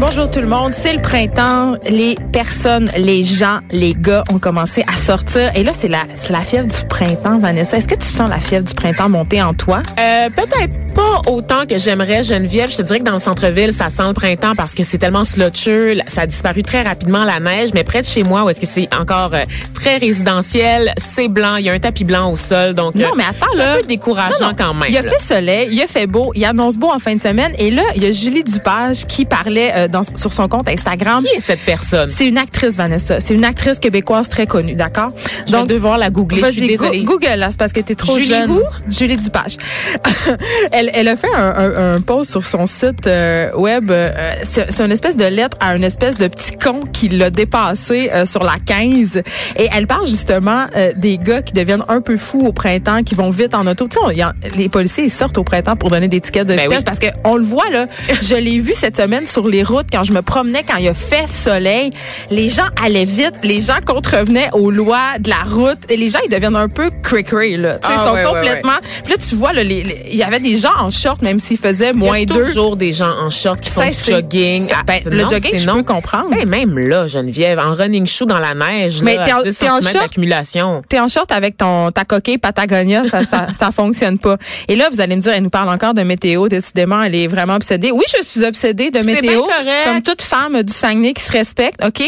Bonjour tout le monde, c'est le printemps. Les personnes, les gens, les gars ont commencé à sortir. Et là, c'est la, fièvre du printemps, Vanessa. Est-ce que tu sens la fièvre du printemps monter en toi? Euh, peut-être pas autant que j'aimerais, Geneviève. Je te dirais que dans le centre-ville, ça sent le printemps parce que c'est tellement slotcheux. Ça a disparu très rapidement, la neige. Mais près de chez moi, où est-ce que c'est encore euh, très résidentiel, c'est blanc. Il y a un tapis blanc au sol. Donc, Non, euh, mais attends, c'est là. un peu décourageant Non, non. quand même. Il a là. fait soleil, il a fait beau, il annonce beau en fin de semaine. Et là, il y a Julie Dupage qui parlait euh, dans, sur son compte Instagram. Qui est cette personne? C'est une actrice, Vanessa. C'est une actrice québécoise très connue, d'accord? Je vais devoir la googler. Je suis Vas-y, go- désolée. Google, là, c'est parce que t'es trop Julie jeune. Julie Dupage. elle, elle a fait un, un, un post sur son site euh, web. euh, c'est une espèce de lettre à une espèce de petit con qui l'a dépassé euh, sur la 15. Et elle parle justement euh, des gars qui deviennent un peu fous au printemps, qui vont vite en auto. Tu sais, les policiers, ils sortent au printemps pour donner des tickets de Ben vitesse oui. parce que on le voit, là. Je l'ai vu cette semaine sur les routes quand je me promenais, quand il a fait soleil. Les gens allaient vite. Les gens contrevenaient aux lois de la route. Et les gens, ils deviennent un peu cray là. Ah, ils sont ouais, ouais, complètement. Puis là, tu vois, il y avait des gens en short, même s'il faisait Il y moins a deux. toujours des gens en short qui font du jogging. Ah, ben, le jogging, je non. peux comprendre. Ben, même là, Geneviève, en running shoe dans la neige, Mais là, t'es en- à 10 t'es en short? d'accumulation. T'es en short avec ton ta coquille Patagonia, ça, ça ça fonctionne pas. Et là, vous allez me dire, elle nous parle encore de météo. Décidément, elle est vraiment obsédée. Oui, je suis obsédée de météo, bien comme toute femme du Saguenay qui se respecte, ok?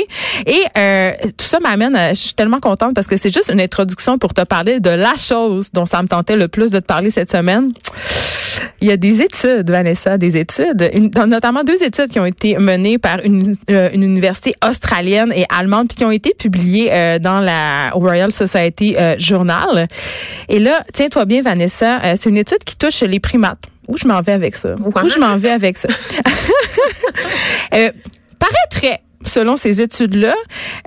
Et euh, tout ça m'amène, à- je suis tellement contente parce que c'est juste une introduction pour te parler de la chose dont ça me tentait le plus de te parler cette semaine. Il y a des études, Vanessa, des études, une- notamment deux études qui ont été menées par une, euh, une université australienne et allemande, puis qui ont été publiées euh, dans la Royal Society euh, Journal. Et là, tiens-toi bien, Vanessa, euh, c'est une étude qui touche les primates. Où je m'en vais avec ça? Où je m'en vais avec ça? euh, paraîtrait selon ces études-là,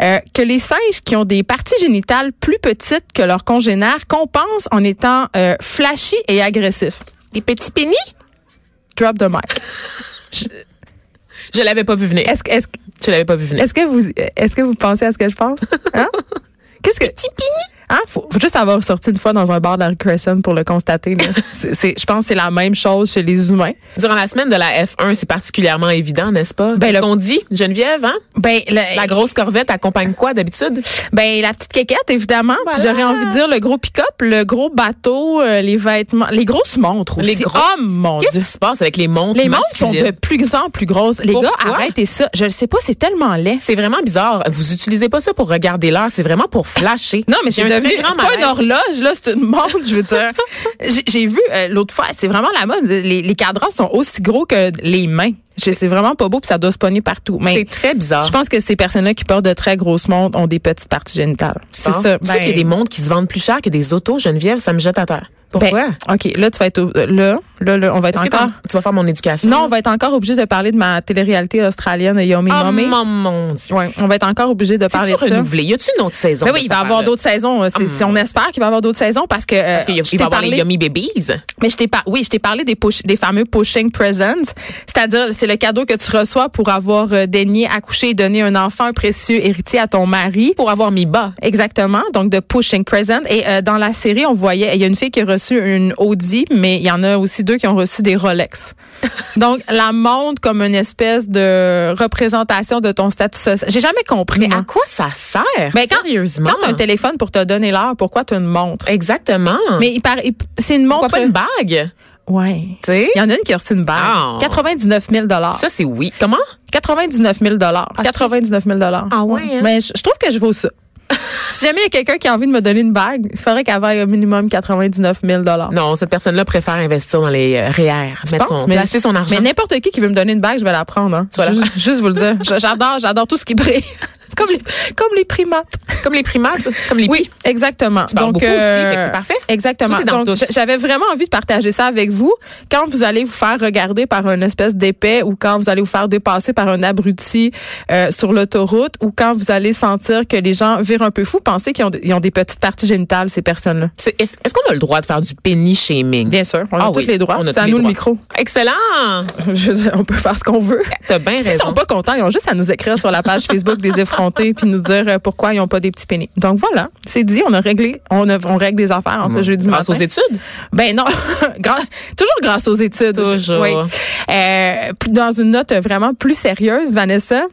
euh, que les singes qui ont des parties génitales plus petites que leurs congénères compensent en étant euh, flashy et agressifs. Des petits pénis? Drop the mic. Je l'avais pas vu venir. Est-ce Je l'avais pas vu venir. est-ce que vous, est-ce que vous pensez à ce que je pense? Hein? Qu'est-ce que. Petit Hein? Faut, faut juste avoir sorti une fois dans un bar de la Crescent pour le constater. je pense que c'est la même chose chez les humains. Durant la semaine de la F1, c'est particulièrement évident, n'est-ce pas? Ben, Qu'est-ce le- qu'on dit, Geneviève, hein? Ben, le- La grosse corvette accompagne quoi d'habitude? Ben la petite quéquette évidemment. Voilà. J'aurais envie de dire le gros pick-up, le gros bateau, euh, les vêtements, les grosses montres aussi. Les grosses- Oh mon Qu'est-ce qui se passe avec les montres Les montres sont de plus en plus grosses. Les Pourquoi? gars, arrêtez ça. Je le sais pas, c'est tellement laid. C'est vraiment bizarre. Vous utilisez pas ça pour regarder l'heure, c'est vraiment pour flasher. Non, mais c'est devenu, c'est pas une horloge, là, c'est une montre, je veux dire. J'ai- vu euh, l'autre fois, c'est vraiment la mode. Les, les cadrans sont aussi gros que les mains. C'est vraiment pas beau, puis ça doit se pogner partout. Mais C'est très bizarre. je pense que ces personnes-là qui portent de très grosses montres ont des petites parties génitales. C'est ça. Tu sais Ben, qu'il y a des montres qui se vendent plus cher que des autos, Geneviève, ça me jette à terre. Pourquoi? ben, OK, là, tu vas être. euh, Là, là, là, on va être que encore. tu vas faire mon éducation? Non, on va être encore obligé de parler de ma télé-réalité australienne Yomi Oh Mummies. mon, mon Dieu. Ouais, on va être encore obligé de parler de ça. renouvelé? Y a-tu une autre saison? Ben oui, il va y avoir d'autres saisons. Hum. si on espère qu'il va y avoir d'autres saisons parce que. euh, Parce qu'il il va y t'ai avoir les Yummy Babies. Mais je t'ai pas, oui, je t'ai parlé des, push- des fameux pushing presents, c'est-à-dire c'est le cadeau que tu reçois pour avoir euh, daigné accoucher et donner un enfant précieux héritier à ton mari. Pour avoir mis bas. Exactement, donc de pushing present. Et euh, dans la série, on voyait, il y a une fille qui a reçu une Audi, mais il y en a aussi deux qui ont reçu des Rolex. donc la montre comme une espèce de représentation de ton statut social. J'ai jamais compris. Mais moi. à quoi ça sert? Ben, quand- Sérieusement? Quand tu as un téléphone pour te donner l'heure, pourquoi tu as une montre? Exactement. Mais il paraît, il- c'est une montre. pourquoi pas une bague? Ouais. Tu sais? Il y en a une qui a reçu une bague. Ah. 99 000 Ça, c'est oui. Comment? 99 000 99 000 Ah ouais, hein? Mais je, je trouve que je vaux ça. Si jamais il y a quelqu'un qui a envie de me donner une bague, il faudrait qu'elle vaille au minimum 99 000 Non, cette personne-là préfère investir dans les euh, REER, mettre son, mais, placer son argent. Mais n'importe qui qui veut me donner une bague, je vais la prendre. Hein. Voilà. Juste, juste vous le dire. J'adore, j'adore tout ce qui brille. Comme les, comme les primates. Comme les primates, comme les Oui, exactement. Tu Donc, euh, c'est parfait. Exactement. Donc, j'avais vraiment envie de partager ça avec vous. Quand vous allez vous faire regarder par une espèce d'épais ou quand vous allez vous faire dépasser par un abruti euh, sur l'autoroute ou quand vous allez sentir que les gens virent un peu fou, pensez qu'ils ont, ils ont des petites parties génitales, ces personnes-là. Est-ce qu'on a le droit de faire du penny shaming? Bien sûr, on a Ah tous les droits. C'est à nous le micro. Excellent! Je veux dire, on peut faire ce qu'on veut. T'as bien raison. sont pas contents, ils ont juste à nous écrire sur la page Facebook des effrontés puis nous dire euh, pourquoi ils ont pas des petits pénis. Donc voilà, c'est dit, on a réglé, on, a- on règle des affaires en ce jeudi Grâce aux matin. études? Ben non, toujours grâce aux études. Toujours. Oui. Euh, dans une note vraiment plus sérieuse, Vanessa.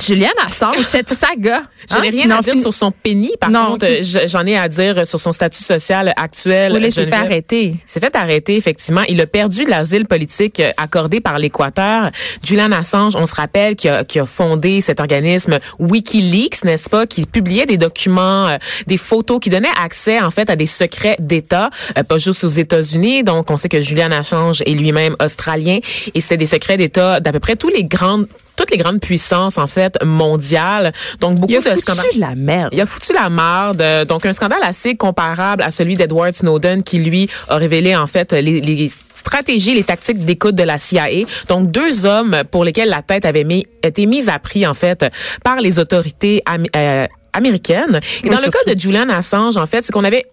Juliane Assange, cette saga. Je n'ai hein, rien à dire sur son penny. Par Non, contre, qui- j'en ai à dire sur son statut social actuel. Laissez Geneviève. faire arrêter. s'est fait arrêter, effectivement. Il a perdu l'asile politique euh, accordé par l'Équateur. Julian Assange, on se rappelle, qui a, qui a fondé cet organisme Wikileaks, n'est-ce pas, qui publiait des documents, euh, des photos, qui donnaient accès, en fait, à des secrets d'État, euh, pas juste aux États-Unis. Donc, on sait que Julian Assange est lui-même australien et c'était des secrets d'État d'à peu près tous les grandes toutes les grandes puissances en fait mondiales. Donc beaucoup Il a de foutu scandales. la merde. Il a foutu la merde. Donc, un scandale assez comparable à celui d'Edward Snowden qui, lui, a révélé, en fait, les, les stratégies, les tactiques d'écoute de la CIA. Donc, deux hommes pour lesquels la tête avait mis, été mise à prix, en fait, par les autorités euh, américaines. Et dans le cas de Julian Assange, en fait, c'est qu'on avait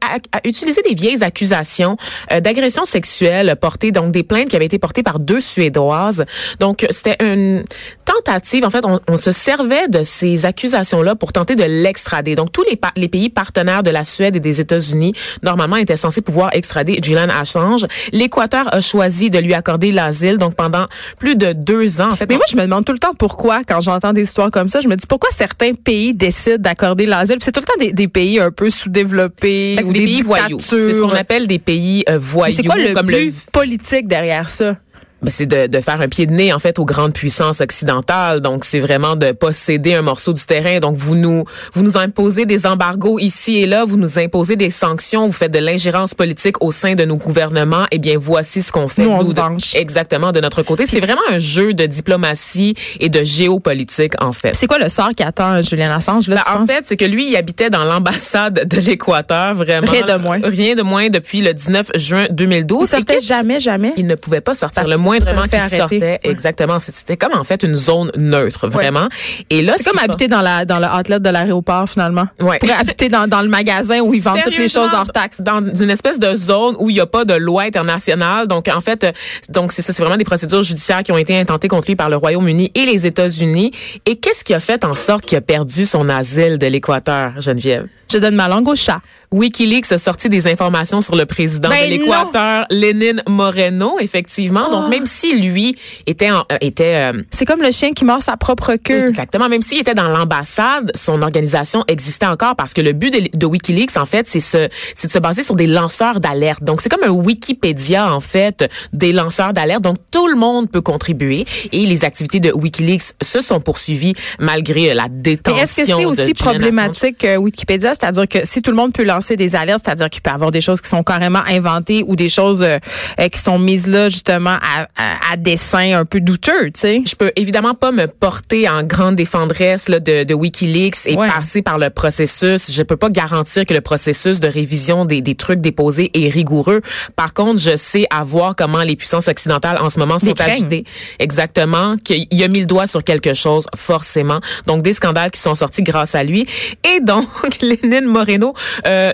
utilisé des vieilles accusations euh, d'agression sexuelle portées, donc des plaintes qui avaient été portées par deux Suédoises. Donc, c'était une tentative. En fait, on, on se servait de ces accusations-là pour tenter de l'extrader. Donc, tous les, pa- les pays partenaires de la Suède et des États-Unis, normalement, étaient censés pouvoir extrader Julian Assange. L'Équateur a choisi de lui accorder l'asile. Donc, pendant plus de deux ans, en fait. Mais moi, je me demande tout le temps pourquoi, quand j'entends des histoires comme ça, je me dis pourquoi certains pays décident d'accorder l'asile. Puis C'est tout le temps des, des pays un peu sous-développés. Ben, ou des pays voyous. C'est ce qu'on appelle des pays euh, voyous. C'est quoi le comme but politique derrière ça? Ben, c'est de, de faire un pied de nez en fait aux grandes puissances occidentales. Donc c'est vraiment de pas céder un morceau du terrain. Donc vous nous vous nous imposez des embargos ici et là, vous nous imposez des sanctions, vous faites de l'ingérence politique au sein de nos gouvernements. Eh bien voici ce qu'on fait Nous, on se de- exactement de notre côté. C'est vraiment un jeu de diplomatie et de géopolitique en fait. C'est quoi le sort qui attend Julian Assange? Là, Ben, en penses? fait, c'est que lui, il habitait dans l'ambassade de l'Équateur, vraiment. Rien de moins. Rien de moins depuis le 19 juin 2012. il Et sortait jamais, jamais. il ne pouvait pas sortir. Parce Le qu'il moindrement sortait, Ouais. exactement. C'était comme en fait une zone neutre, vraiment. Et là, C'est ce comme habiter dans la dans le outlet de l'aéroport finalement. Ouais. Pourrais habiter dans, dans le magasin où ils vendent toutes les choses hors taxe. Dans une espèce de zone où il n'y a pas de loi internationale. Donc, en fait, euh, donc c'est ça, c'est vraiment des procédures judiciaires qui ont été intentées contre lui par le Royaume-Uni et les États-Unis. Et qu'est-ce qui a fait en sorte qu'il a perdu son asile de l'Équateur, Geneviève? Je donne ma langue au chat. Wikileaks a sorti des informations sur le président Ben de l'Équateur, Lénine Moreno, effectivement. Oh. Donc, même si lui était en- euh, était euh, C'est comme le chien qui mord sa propre queue. Exactement. Même s'il était dans l'ambassade, son organisation existait encore parce que le but de, de WikiLeaks, en fait, c'est c'est de se baser sur des lanceurs d'alerte. Donc, c'est comme un Wikipédia, en fait, des lanceurs d'alerte. Donc, tout le monde peut contribuer et les activités de WikiLeaks se sont poursuivies malgré la détention est-ce que c'est aussi problématique que Wikipédia, c'est-à-dire que si tout le monde peut lancer des alertes, c'est-à-dire qu'il peut y avoir des choses qui sont carrément inventées ou des choses euh, euh, qui sont mises là justement à, à, à dessein un peu douteux, tu sais. je peux évidemment pas me porter en grande défendresse là, de, de WikiLeaks et Ouais. passer par le processus. Je peux pas garantir que le processus de révision des, des trucs déposés est rigoureux. Par contre, je sais à voir comment les puissances occidentales en ce moment sont agitées. Exactement, qu'il a mis le doigt sur quelque chose forcément. Donc des scandales qui sont sortis grâce à lui. Et donc Lénine Moreno euh,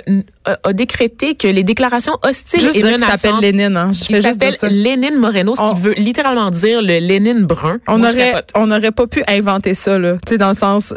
a, a décrété que les déclarations hostiles Juste et qu'il s'appelle menaçantes Lénine, hein. Je il s'appelle. Lénine Moreno, ce On- qui veut littéralement dire le Lénine brun. On Moi, aurait, on n'aurait pas pu inventer ça, là. Tu sais, dans le sens,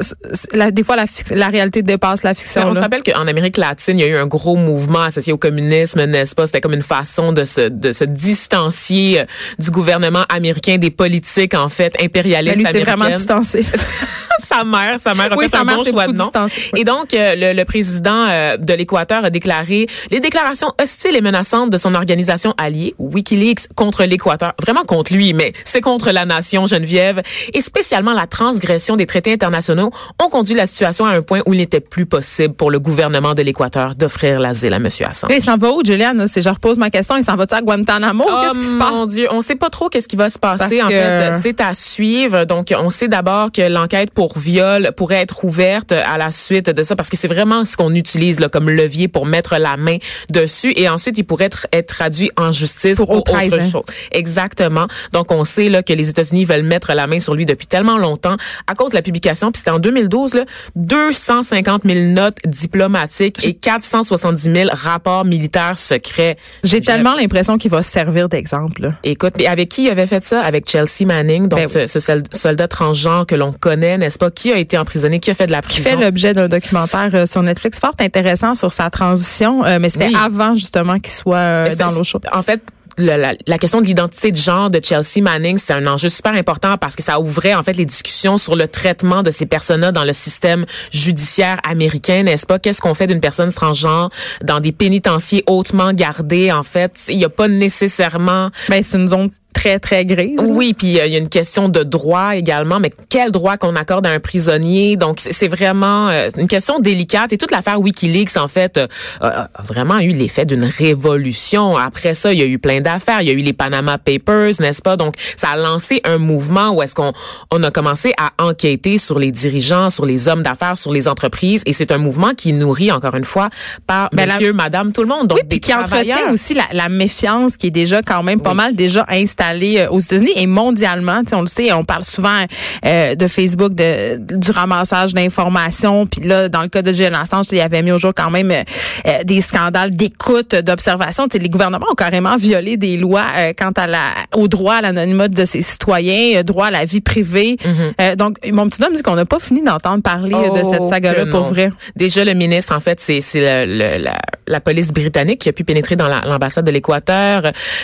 la, des fois, la, réalité dépasse la fiction. on se rappelle qu'en Amérique latine, il y a eu un gros mouvement associé au communisme, n'est-ce pas? C'était comme une façon de se, de se distancier euh, du gouvernement américain, des politiques, en fait, Mais impérialistes lui, c'est américaines. vraiment distancé. sa mère, sa mère a Oui, fait un mère bon choix de nom. Et donc, euh, le, le président euh, de l'Équateur a déclaré les déclarations hostiles et menaçantes de son organisation alliée, WikiLeaks, contre l'Équateur. Vraiment contre lui, mais c'est contre la nation, Geneviève. Et spécialement la transgression des traités internationaux ont conduit la situation à un point où il n'était plus possible pour le gouvernement de l'Équateur d'offrir l'asile à M. Assange. Il s'en va où, Juliane? Si je repose ma question, il s'en va-tu à Guantanamo? Oh Qu'est-ce qui se passe? mon Dieu, on sait pas trop qu'est-ce qui va se passer. Parce en que- fait, c'est à suivre. Donc, on sait d'abord que l'enquête pour viol pourrait être ouverte à la suite de ça, parce que c'est vraiment ce qu'on utilise là, comme levier pour mettre la main dessus. Et ensuite, il pourrait être, être traduit en justice Pour autre chose. Exactement. Donc, on sait là que les États-Unis veulent mettre la main sur lui depuis tellement longtemps à cause de la publication. Puis c'était en 2012, là, 250 000 notes diplomatiques et 470 000 rapports militaires secrets. J'ai tellement l'impression qu'il va se servir d'exemple. Écoute, mais avec qui il avait fait ça? Avec Chelsea Manning, donc Ben ce, ce sol- soldat transgenre que l'on connaît, n'est-ce pas? Qui a été emprisonné? Qui a fait de la qui prison? fait l'objet d'un documentaire euh, sur Netflix fort intéressant sur sa transition, euh, mais c'était Oui. avant justement qu'il soit euh, dans l'eau chaude. En fait, la, la question de l'identité de genre de Chelsea Manning, c'est un enjeu super important parce que ça ouvrait en fait les discussions sur le traitement de ces personnes-là dans le système judiciaire américain, n'est-ce pas? Qu'est-ce qu'on fait d'une personne transgenre dans des pénitenciers hautement gardés En fait, il n'y a pas nécessairement Ben, c'est une zone très, très grise. Oui, puis euh, il y a une question de droit également, mais quel droit qu'on accorde à un prisonnier? Donc c'est vraiment euh, une question délicate. Et toute l'affaire WikiLeaks en fait euh, a vraiment eu l'effet d'une révolution. Après ça, il y a eu plein d'affaires. Il y a eu les Panama Papers, n'est-ce pas? Donc ça a lancé un mouvement où est-ce qu'on on a commencé à enquêter sur les dirigeants, sur les hommes d'affaires, sur les entreprises. Et c'est un mouvement qui est nourri encore une fois par Ben, la- Monsieur, Madame, tout le monde. Donc Oui, puis qui entretient aussi la, la méfiance qui est déjà quand même pas Oui. mal déjà installée euh, aux États-Unis et mondialement. On le sait, on parle souvent euh, de Facebook, de, du ramassage d'informations. Puis là, dans le cas de Julian Assange, il avait mis au jour quand même euh, euh, des scandales d'écoute, d'observation. Les gouvernements ont carrément violé des lois euh, quant à la, au droit à l'anonymat de ses citoyens, euh, droit à la vie privée. Euh, donc, mon petit homme dit qu'on n'a pas fini d'entendre parler de cette Oh, saga-là pour vrai. Déjà, le ministre, en fait, c'est la, la police britannique qui a pu pénétrer dans la- l'ambassade de l'Équateur.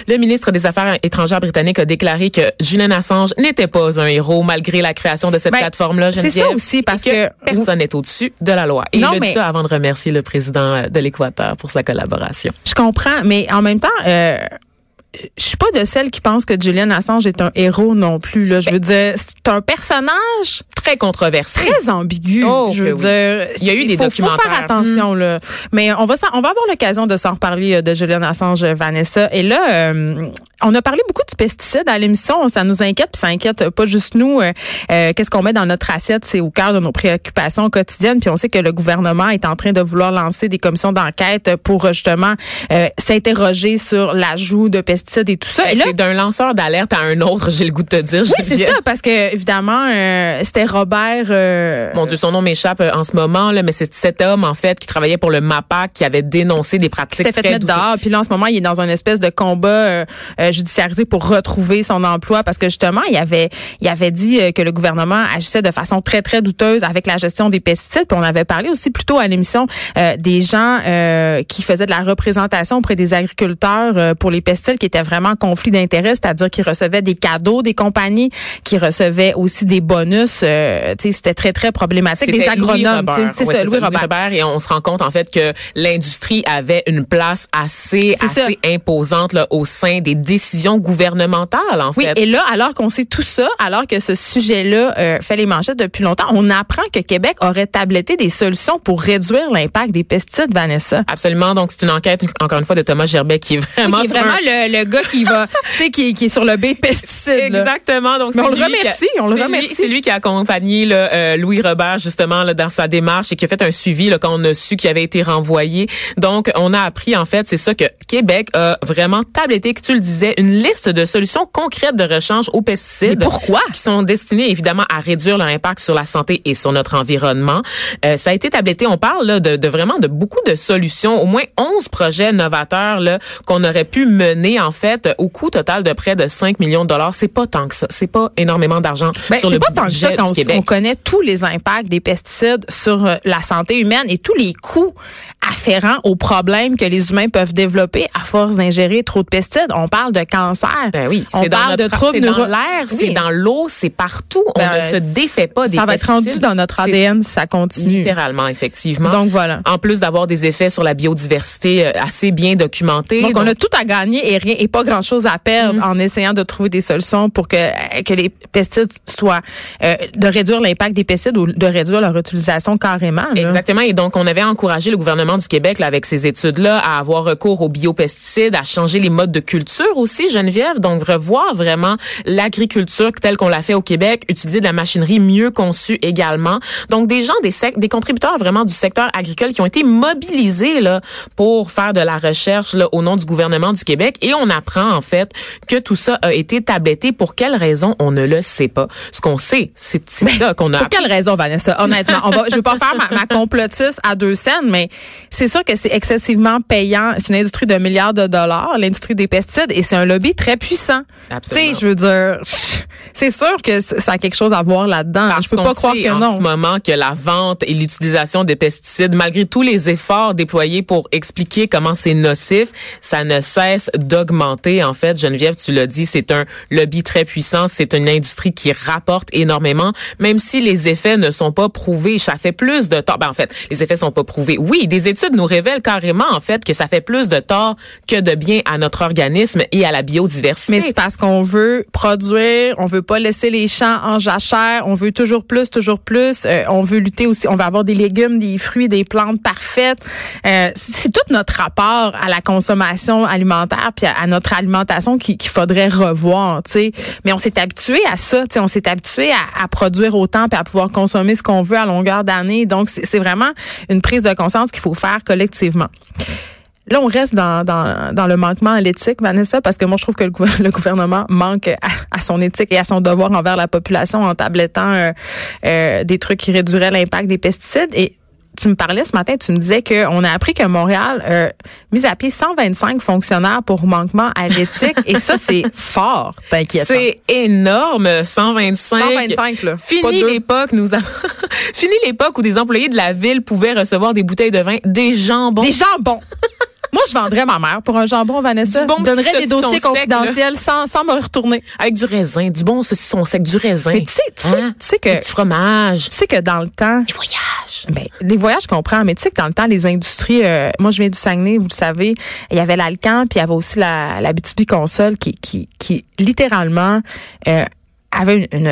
Le ministre des Affaires étrangères britannique a déclaré que Julian Assange n'était pas un héros malgré la création de cette Ben, plateforme-là. c'est ça aussi, parce et que- personne n'est au-dessus de la loi. Et Non, il a mais- dit ça avant de remercier le président euh, de l'Équateur pour sa collaboration. Je comprends, mais en même temps, euh, je suis pas de celle qui pense que Julian Assange est un héros non plus. Là. Je veux dire, c'est un personnage Très controversé. très ambigu. Oh, je veux oui. dire, Il y a eu des faut, documentaires. Faut faire attention là. Mais on va on va avoir l'occasion de s'en reparler euh, de Julian Assange, Vanessa. Et là, euh, on a parlé beaucoup du pesticide à l'émission. Ça nous inquiète, puis ça inquiète pas juste nous. Euh, euh, Qu'est-ce qu'on met dans notre assiette, c'est au cœur de nos préoccupations quotidiennes. Puis on sait que le gouvernement est en train de vouloir lancer des commissions d'enquête pour justement s'interroger sur l'ajout de pesticides et tout ça. Et là, Ben, C'est d'un lanceur d'alerte à un autre, j'ai le goût de te dire. oui, c'est ça, parce que évidemment, euh, c'était Robert. euh, Mon Dieu, son nom m'échappe euh, en ce moment, là, mais c'est cet homme, en fait, qui travaillait pour le MAPAC, qui avait dénoncé des pratiques s'était fait mettre dehors. Puis là, en ce moment, il est dans une espèce de combat euh, euh, judiciarisé pour retrouver son emploi parce que justement, il avait, il avait dit euh, que le gouvernement agissait de façon très, très douteuse avec la gestion des pesticides. Puis on avait parlé aussi plus tôt à l'émission euh, des gens euh, qui faisaient de la représentation auprès des agriculteurs euh, pour les pesticides qui étaient vraiment en conflit d'intérêts, c'est-à-dire qu'ils recevaient des cadeaux des compagnies, qui recevaient aussi des bonus. euh, tu sais, c'était très, très problématique. Des agronomes, tu sais. Robert. c'est Ouais, ça, Louis Robert. Et on se rend compte, en fait, que l'industrie avait une place assez, ça. assez imposante là, au sein des décisions gouvernementales, en Oui, fait. et là, alors qu'on sait tout ça, alors que ce sujet-là euh, fait les manchettes depuis longtemps, on apprend que Québec aurait tabletté des solutions pour réduire l'impact des pesticides, Vanessa. Absolument. Donc, c'est une enquête, encore une fois, de Thomas Gerbet, qui est vraiment... qui est sur vraiment un- le, le gars qui va, tu sais, qui, qui est sur le B de pesticides. là. Exactement. Donc, Mais c'est on le lui qui a- remercie, on le remercie. C'est lui qui a accompagné là, euh, Louis Robert justement là, dans sa démarche et qui a fait un suivi là, quand on a su qu'il avait été renvoyé. Donc, on a appris en fait, c'est ça que Québec a vraiment tabletté, que tu le disais, une liste de solutions concrètes de rechange aux pesticides. Mais pourquoi? Qui sont destinées évidemment à réduire leur impact sur la santé et sur notre environnement. Euh, ça a été tabletté. On parle là, de, de vraiment de beaucoup de solutions, au moins 11 projets novateurs là qu'on aurait pu mener en fait au coût total de près de 5 millions de dollars. C'est pas tant que ça. C'est pas énormément d'argent Ben, sur le pas tant que ça Québec. on connaît tous les impacts des pesticides sur euh, la santé humaine et tous les coûts afférents aux problèmes que les humains peuvent développer à force d'ingérer trop de pesticides. On parle de cancer. Ben oui, on parle de troubles c'est dans neuro- l'air, c'est Oui. dans l'eau, c'est partout. Ben, on ne se défait pas des Ça va être rendu dans notre ADN si ça continue. Littéralement, effectivement. Donc voilà. En plus d'avoir des effets sur la biodiversité euh, assez bien documentés. Donc, on a tout à gagner et rien et pas grand chose à perdre Mm-hmm. en essayant de trouver des solutions pour que euh, que les pesticides soient euh, de réduire l'impact des pesticides ou de réduire leur utilisation carrément. là. Exactement. Et donc, on avait encouragé le gouvernement du Québec, là, avec ces études-là, à avoir recours aux biopesticides, à changer les modes de culture aussi, Geneviève. Donc, revoir vraiment l'agriculture telle qu'on l'a fait au Québec, utiliser de la machinerie mieux conçue également. Donc, des gens, des, sec- des contributeurs vraiment du secteur agricole qui ont été mobilisés, là, pour faire de la recherche, là, au nom du gouvernement du Québec. Et on apprend, en fait, que tout ça a été tabletté. Pour quelle raison? On ne le sait pas? Ce qu'on sait, c'est c'est ça qu'on a Pour quelle raison, Vanessa? Honnêtement, on va, je veux pas faire ma, ma complotiste à deux scènes, mais c'est sûr que c'est excessivement payant. C'est une industrie de milliards de dollars, l'industrie des pesticides, et c'est un lobby très puissant. Tu Absolument. sais, je veux dire, c'est sûr que ça a quelque chose à voir là-dedans. Je peux pas croire que en non. ce moment que la vente et l'utilisation des pesticides, malgré tous les efforts déployés pour expliquer comment c'est nocif, ça ne cesse d'augmenter. En fait, Geneviève, tu l'as dit, c'est un lobby très puissant. C'est une industrie qui rapporte énormément, même si les effets ne sont pas prouvés. Ça fait plus de tort. Ben, en fait, les effets sont pas prouvés. Oui, des études nous révèlent carrément, en fait, que ça fait plus de tort que de bien à notre organisme et à la biodiversité. Mais c'est parce qu'on veut produire, on veut pas laisser les champs en jachère, on veut toujours plus, toujours plus. Euh, on veut lutter aussi, on veut avoir des légumes, des fruits, des plantes parfaites. Euh, c'est tout notre rapport à la consommation alimentaire puis notre alimentation qui- qu'il faudrait revoir. Mais on s'est habitué à ça, on s'est habitué à, produire autant puis à pouvoir consommer ce qu'on veut à longueur d'année. Donc c'est vraiment une prise de conscience qu'il faut faire collectivement. Là, on reste dans, dans, le manquement à l'éthique, Vanessa, parce que moi, je trouve que le, gouver- le gouvernement manque à, à son éthique et à son devoir envers la population en tablettant euh, euh, des trucs qui réduiraient l'impact des pesticides. Et tu me parlais ce matin, tu me disais qu'on a appris que Montréal euh, mis à pied 125 fonctionnaires pour manquement à l'éthique. et ça, c'est fort, t'inquiète. C'est énorme, 125. 125, là. Fini l'époque, nous avons fini l'époque où des employés de la ville pouvaient recevoir des bouteilles de vin, des jambons. Des jambons. Je vendrais ma mère pour un jambon, Vanessa. Du bon je donnerais des dossiers sec, confidentiels sans, sans me retourner. avec du raisin, du bon saucisson sec, du raisin. Mais tu sais, tu sais, Hein? tu sais que Du fromage. Tu sais que dans le temps, Des voyages. ben, des voyages, je comprends, mais tu sais que dans le temps, les industries, euh, moi je viens du Saguenay, vous le savez, il y avait l'Alcan, puis il y avait aussi la, la BTB Console qui, qui, qui littéralement euh, avait une,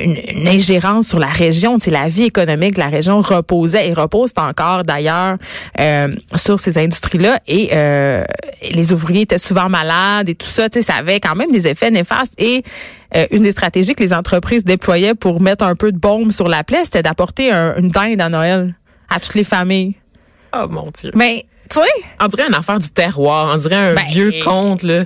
une, une ingérence sur la région. Sais, la vie économique de la région reposait et repose encore d'ailleurs euh, sur ces industries-là. Et euh, les ouvriers étaient souvent malades et tout ça. Ça avait quand même des effets néfastes. Et euh, une des stratégies que les entreprises déployaient pour mettre un peu de bombe sur la plaie, c'était d'apporter un- une dinde à Noël à toutes les familles. Oh mon Dieu. Mais, tu sais, On dirait une affaire du terroir. On dirait un Ben, vieux conte, là.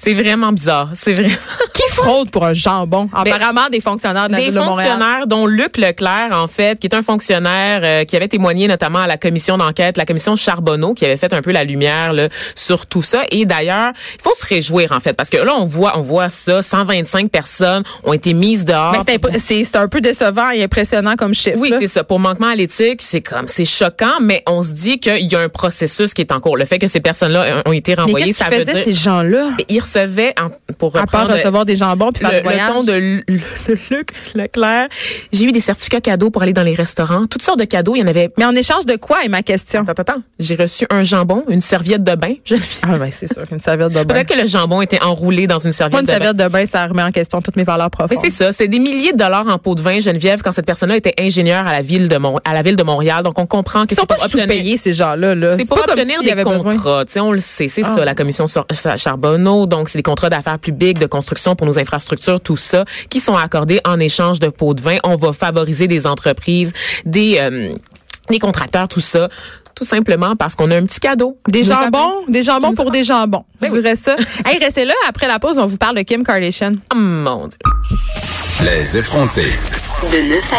C'est vraiment bizarre. C'est vraiment. qui fraude pour un jambon? Apparemment, des fonctionnaires de la Des ville de Montréal. fonctionnaires, dont Luc Leclerc, en fait, qui est un fonctionnaire euh, qui avait témoigné notamment à la commission d'enquête, la commission Charbonneau, qui avait fait un peu la lumière là, sur tout ça. Et d'ailleurs, il faut se réjouir, en fait, parce que là, on voit, on voit ça, 125 personnes ont été mises dehors. Mais c'est un peu décevant et impressionnant comme chiffre. Oui, c'est ça. Pour manquement à l'éthique, c'est comme, c'est choquant, mais on se dit qu'il y a un processus qui est en cours. Le fait que ces personnes-là ont été renvoyées, ça veut dire... ces gens-là? Recevaient, en- pour À part recevoir des jambons puis faire le, du voyage. le ton de Luc Leclerc, j'ai eu des certificats cadeaux pour aller dans les restaurants. Toutes sortes de cadeaux. Il y en avait Mais en échange de quoi est ma question? Attends, attends, attends. J'ai reçu un jambon, une serviette de bain. Ah ben c'est sûr, une serviette de bain. Peut-être que le jambon était enroulé dans une serviette Moi, une de bain. serviette de bain, ça remet en question toutes mes valeurs Mais profondes. c'est ça, c'est des milliers de dollars en pot de vin, Geneviève, quand cette personne-là était ingénieure à la ville de Mon- à la ville de Montréal. Donc on comprend que Ils sont pas sous-payés, ces gens-là. Là. C'est pour pas obtenir des contrats. On le sait, c'est Ah. ça, la commission Charbonneau. Donc, c'est des contrats d'affaires publiques, de construction pour nos infrastructures, tout ça, qui sont accordés en échange de pots de vin. On va favoriser des entreprises, des, euh, des contracteurs, tout ça, tout simplement parce qu'on a un petit cadeau. Des jambons, avons- des jambons pour des jambons. Je Ben oui. dirais ça. hey, restez là. Après la pause, on vous parle de Kim Kardashian. Oh, mon Dieu. Les effrontés. De 9 à